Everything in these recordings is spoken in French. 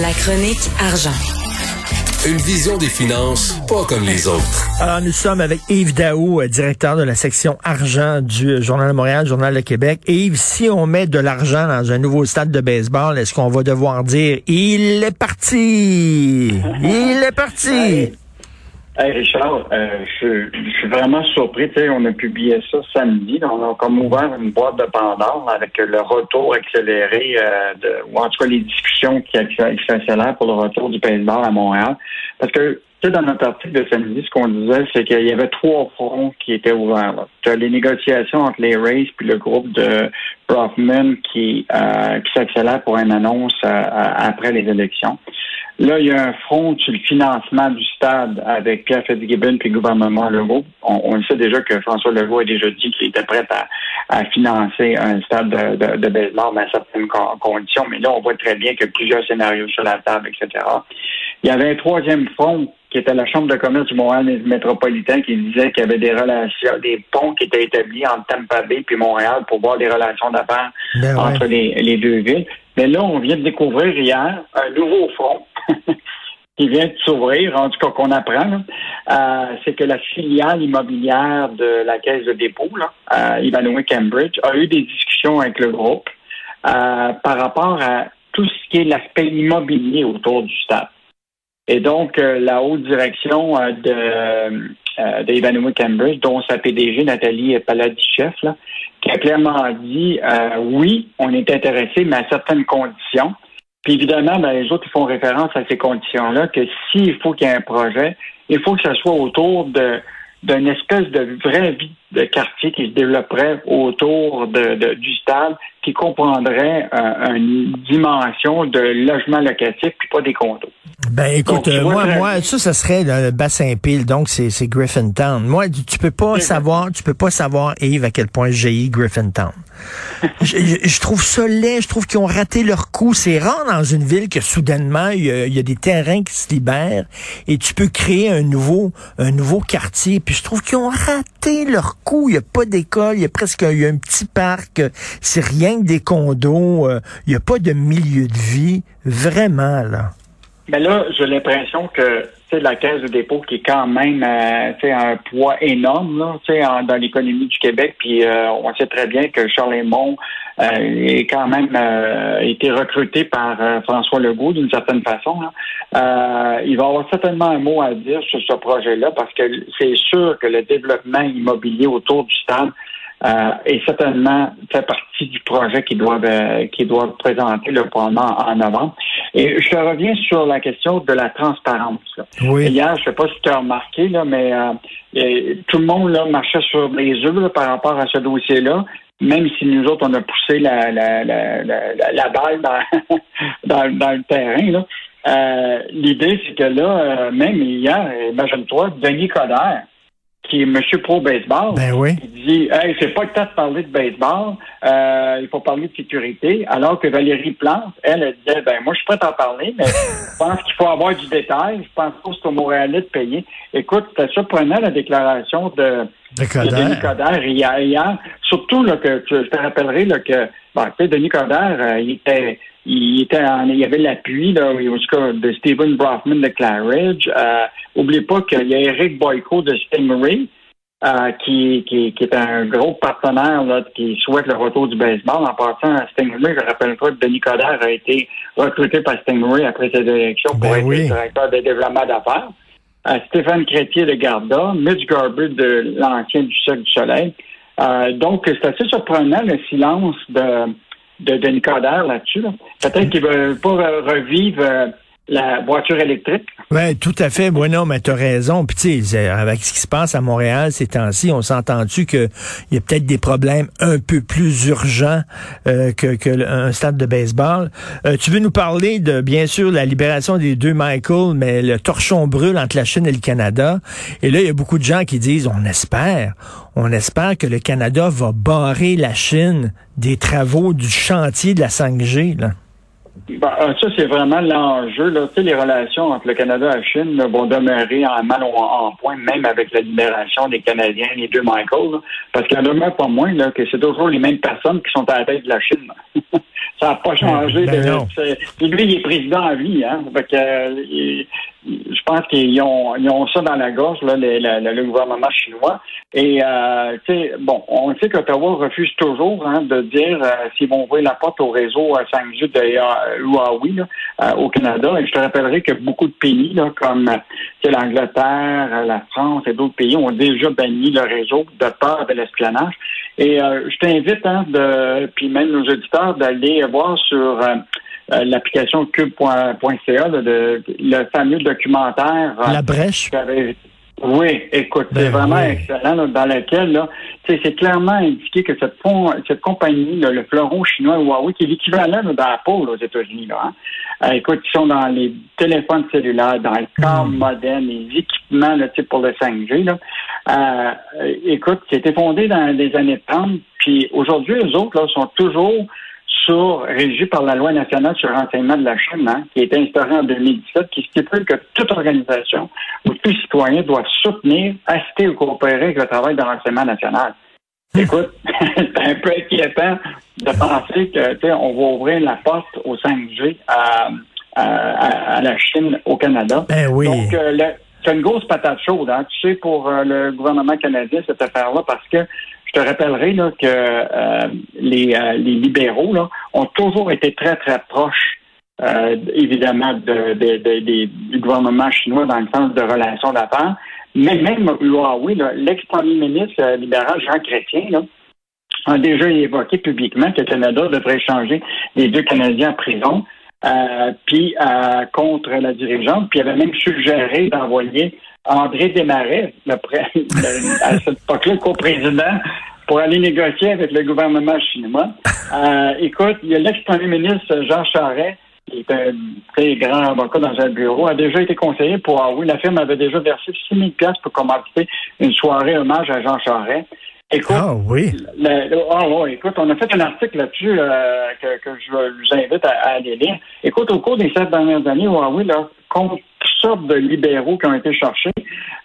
La chronique argent. Une vision des finances pas comme les autres. Alors, nous sommes avec Yves Daou, euh, directeur de la section argent du euh, Journal de Montréal, Journal de Québec. Yves, si on met de l'argent dans un nouveau stade de baseball, est-ce qu'on va devoir dire il est parti? Il est parti! Hey Richard, euh, je, je, suis vraiment surpris. On a publié ça samedi. On a comme ouvert une boîte de Pandore avec le retour accéléré, euh, de, ou en tout cas les discussions qui, s'accélèrent pour le retour du baseball à Montréal. Parce que tu sais, dans notre article de samedi, ce qu'on disait, c'est qu'il y avait trois fronts qui étaient ouverts. Tu as les négociations entre les Rays puis le groupe de Brofman qui, euh, qui s'accélère pour une annonce euh, après les élections. Là, il y a un front sur le financement du stade avec Pierre Fitzgibbon puis le gouvernement Legault. On, sait déjà que François Legault a déjà dit qu'il était prêt à, financer un stade de, de, de dans certaines conditions, mais là, on voit très bien que plusieurs scénarios sur la table, etc. Il y avait un troisième front qui était la Chambre de commerce du Montréal métropolitain qui disait qu'il y avait des relations, des ponts qui étaient établis entre Tampa Bay puis Montréal pour voir des relations d'affaires ben entre les, les deux villes. Mais là, on vient de découvrir hier un nouveau front qui vient de s'ouvrir, en tout cas qu'on apprend, euh, c'est que la filiale immobilière de la Caisse de dépôt, là, euh, Cambridge, a eu des discussions avec le groupe euh, par rapport à tout ce qui est l'aspect immobilier autour du stade. Et donc, euh, la haute direction de, de Cambridge, dont sa PDG, Nathalie Paladichef, là, qui a clairement dit oui, on est intéressé, mais à certaines conditions. Puis évidemment, ben, les autres font référence à ces conditions-là, que s'il faut qu'il y ait un projet, il faut que ce soit autour de d'une espèce de vraie vie de quartier qui se développerait autour de, du stade, qui comprendrait euh, une dimension de logement locatif, puis pas des condos. Ben écoute, euh, moi, moi, ça, ça serait le bassin pile, donc c'est Griffintown. Moi, tu peux pas savoir, tu peux pas savoir, Yves, à quel point j'ai Griffintown. je, je, trouve ça laid, je trouve qu'ils ont raté leur coup. C'est rare dans une ville que soudainement, il y, a, des terrains qui se libèrent et tu peux créer un nouveau, un nouveau quartier. Puis je trouve qu'ils ont raté leur coup. Il n'y a pas d'école, il y a presque y a un petit parc, c'est rien que des condos, euh, il n'y a pas de milieu de vie. Vraiment, là. Mais là, j'ai l'impression que c'est la caisse de dépôt qui est quand même euh, un poids énorme là, en, dans l'économie du Québec. Puis euh, on sait très bien que Charles Raymond euh, est quand même euh, été recruté par François Legault d'une certaine façon. il va avoir certainement un mot à dire sur ce projet-là parce que c'est sûr que le développement immobilier autour du stade euh, et certainement fait partie du projet qui doit qui doit présenter le probablement en novembre. Et je reviens sur la question de la transparence. Oui. Hier, je sais pas si tu as remarqué, là, mais euh, tout le monde là, marchait sur les œufs par rapport à ce dossier-là. Même si nous autres, on a poussé la, la, la, la, balle dans, dans, dans, le terrain, là. Euh, l'idée, c'est que là, euh, même hier, imagine-toi, Denis Coderre, qui est Monsieur Pro Baseball. Ben oui. Il dit Hey, c'est pas le temps de parler de baseball, euh, il faut parler de sécurité. Alors que Valérie Plante, elle, elle disait Ben moi je suis prête à en parler, mais je pense qu'il faut avoir du détail. Je pense pas que c'est au Montréalais de payer. Écoute, c'était surprenant la déclaration de, de, Denis Coderre hier, Surtout là, que je te rappellerai là, que ben, Denis Coderre, euh, il était il était il y avait l'appui là, de Stephen Brofman de Claridge. Euh, Oublie pas qu'il y a Eric Boyko de Stingray, euh, qui, qui, qui, est un gros partenaire là, qui souhaite le retour du baseball. En passant à Stingray, je rappelle pas que Denis Coderre a été recruté par Stingray après cette élection pour ben être directeur de développement d'affaires. Euh, Stéphane Crétier de Garda, Mitch Garber de l'ancien du Cercle du Soleil. Euh, donc, c'est assez surprenant le silence de, de Denis Coderre là-dessus. Peut-être qu'il ne veut pas revivre euh, la voiture électrique. Oui, tout à fait. Moi, non, mais tu as raison. Puis, avec ce qui se passe à Montréal ces temps-ci, on s'est entendu qu'il y a peut-être des problèmes un peu plus urgents euh, que, que un stade de baseball. Euh, tu veux nous parler de, bien sûr, la libération des deux Michael, mais le torchon brûle entre la Chine et le Canada. Et là, il y a beaucoup de gens qui disent, on espère, on espère que le Canada va barrer la Chine des travaux du chantier de la 5G, là. Ben, euh, ça, c'est vraiment l'enjeu. Là. Tu sais, les relations entre le Canada et la Chine vont demeurer en mal ou en, point, même avec la libération des Canadiens, les deux Michael. parce qu'il en demeure pas moins là, que c'est toujours les mêmes personnes qui sont à la tête de la Chine. Ça n'a pas changé. Ben de, non. c'est- lui, il est président à vie. Hein? Fait que, euh, il- je pense qu'ils ont, ils ont ça dans la gorge, là, le, le- gouvernement chinois. Et, euh, bon, on sait qu'Ottawa refuse toujours hein, de dire euh, s'ils vont ouvrir la porte au réseau euh, 5G de euh, Huawei là, euh, au Canada. Et je te rappellerai que beaucoup de pays, là, comme l'Angleterre, la France et d'autres pays ont déjà banni le réseau de peur de l'espionnage. Et je t'invite, hein, de, puis même nos auditeurs, d'aller voir sur l'application cube.ca là, de, le fameux documentaire. euh, La brèche? Oui, écoute, Ben c'est vraiment oui. excellent là, dans lequel là, c'est clairement indiqué que cette, cette compagnie, là, le fleuron chinois Huawei, qui est l'équivalent d'Apple aux États-Unis, là, hein, euh, écoute, ils sont dans les téléphones cellulaires, dans les corps Hmm. modernes, les équipements là, pour le 5G. Là. Euh, euh, écoute, c'était fondé dans les années 30, puis aujourd'hui, les autres là, sont toujours sur, régis par la loi nationale sur le renseignement de la Chine, hein, qui a été instaurée en 2017, qui stipule que toute organisation ou tout citoyen doit soutenir, assister ou coopérer avec le travail de renseignement national. Écoute, c'est un peu inquiétant de penser que on va ouvrir la porte au 5G à, à, à- à la Chine au Canada. Ben oui. Donc, euh, le- c'est une grosse patate chaude, hein, tu sais, pour euh, le gouvernement canadien, cette affaire-là, parce que te rappellerai que euh, les, euh, les libéraux ont toujours été très, très proches, euh, évidemment, du gouvernement chinois dans le sens de relations d'affaires. Mais même Huawei, l'ex-premier ministre libéral Jean Chrétien, a déjà évoqué publiquement que le Canada devrait changer les deux Canadiens en prison, puis contre la dirigeante, puis il avait même suggéré d'envoyer André Desmarais, le à cette époque-là, co-président, pour aller négocier avec le gouvernement chinois. Euh, écoute, il y a l'ex-premier ministre Jean Charest, qui est un très grand avocat dans un bureau, a déjà été conseiller pour Huawei. La firme avait déjà versé 6 000 piastres pour commencer une soirée hommage à Jean Charest. Écoute, Ah oui. le- le- ah écoute, on a fait un article là-dessus euh, que, que je vous invite à, à aller lire. Écoute, au cours des sept dernières années, Huawei, là, toutes sortes de libéraux qui ont été cherchés,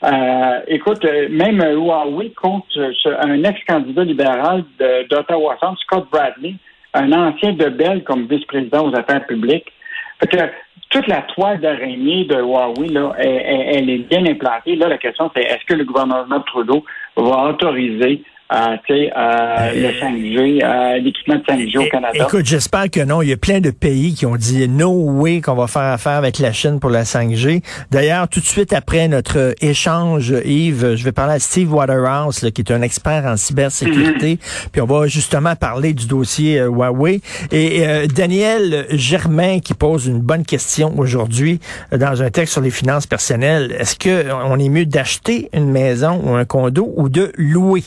euh, écoute, euh, même euh, Huawei contre ce- un ex-candidat libéral d'Ottawa Centre, Scott Bradley, un ancien de Bell comme vice-président aux affaires publiques. Fait que toute la toile d'araignée de Huawei, là, elle- elle est bien implantée. Là, la question, c'est est-ce que le gouvernement Trudeau va autoriser euh, euh, le 5G, euh, l'équipement de 5G au Canada? Écoute, j'espère que non. Il y a plein de pays qui ont dit no way qu'on va faire affaire avec la Chine pour la 5G. D'ailleurs, tout de suite après notre échange, Yves, je vais parler à Steve Waterhouse, là, qui est un expert en cybersécurité. Puis on va justement parler du dossier euh, Huawei. Et euh, Daniel Germain qui pose une bonne question aujourd'hui euh, dans un texte sur les finances personnelles. Est-ce que on est mieux d'acheter une maison ou un condo ou de louer?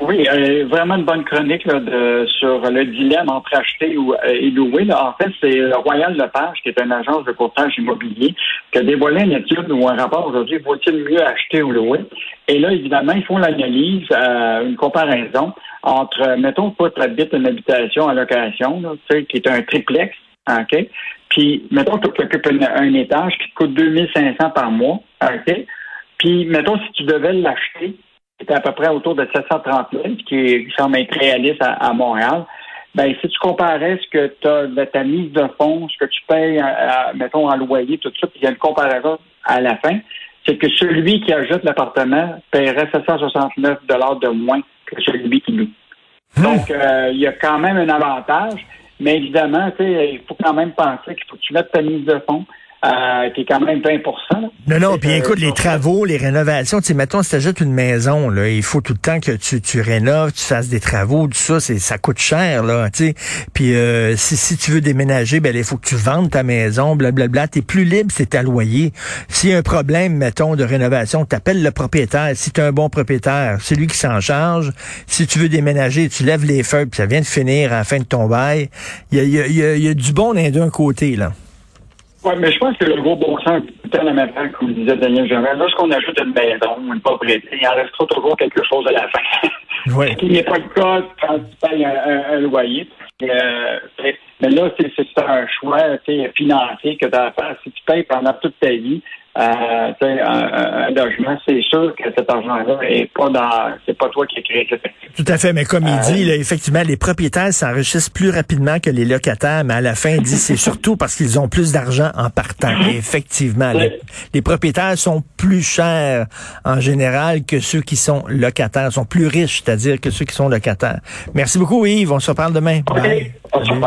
Oui, euh, vraiment une bonne chronique là, de, sur le dilemme entre acheter ou, euh, et louer. là. En fait, c'est le Royal Lepage, qui est une agence de courtage immobilier, qui a dévoilé une étude ou un rapport aujourd'hui, vaut-il mieux acheter ou louer? Et là, évidemment, ils font l'analyse, euh, une comparaison entre, euh, mettons, toi, tu habites une habitation à location, là, tu sais, qui est un triplex, OK? Puis, mettons, tu occupes un, un étage qui te coûte 2500 par mois, OK? Puis, mettons, si tu devais l'acheter, à peu près autour de 730 000, ce qui, semble être réaliste à, à Montréal. Ben, si tu comparais ce que tu as de ta mise de fonds, ce que tu payes, à- à- mettons, en loyer, tout ça, puis il y a une comparaison à la fin, c'est que celui qui ajoute l'appartement paierait 769 de moins que celui qui loue. Donc, euh, il y a quand même un avantage, mais évidemment, tu sais, il faut quand même penser qu'il faut que tu mettes ta mise de fonds, euh, qui est quand même 20 là. Non, non, puis écoute, les travaux, les rénovations, tu sais, mettons, si t'achètes une maison, là, il faut tout le temps que tu, tu rénoves, tu fasses des travaux, tout ça, c'est, ça coûte cher, là, tu sais. Puis euh, si, si tu veux déménager, ben, il faut que tu vendes ta maison, blablabla. T'es plus libre, c'est ta loyer. S'il y a un problème, mettons, de rénovation, t'appelles le propriétaire. Si t'es un bon propriétaire, c'est lui qui s'en charge. Si tu veux déménager, tu lèves les feuilles, puis ça vient de finir à la fin de ton bail. Il y a, y a- y a- il y a du bon d'un côté, là. Oui, mais je pense que le gros bon sens, tout temps la comme disait Daniel Germain, lorsqu'on ajoute une maison, une propriété, il en restera toujours quelque chose à la fin. Oui. Ce qui n'est pas le cas quand tu payes un, un- un loyer. Euh, mais là, c'est c'est un choix financier que tu as à faire. Si tu payes pendant toute ta vie, euh, un, un, logement, c'est sûr que cet argent-là est pas dans, c'est pas toi qui as créé. Tout à fait, mais comme il dit, là, effectivement, les propriétaires s'enrichissent plus rapidement que les locataires, mais à la fin, il dit c'est surtout parce qu'ils ont plus d'argent en partant. Et effectivement, les, propriétaires sont plus chers en général que ceux qui sont locataires, sont plus riches, c'est-à-dire que ceux qui sont locataires. Merci beaucoup, Yves. On se reparle demain. Okay. On se reparle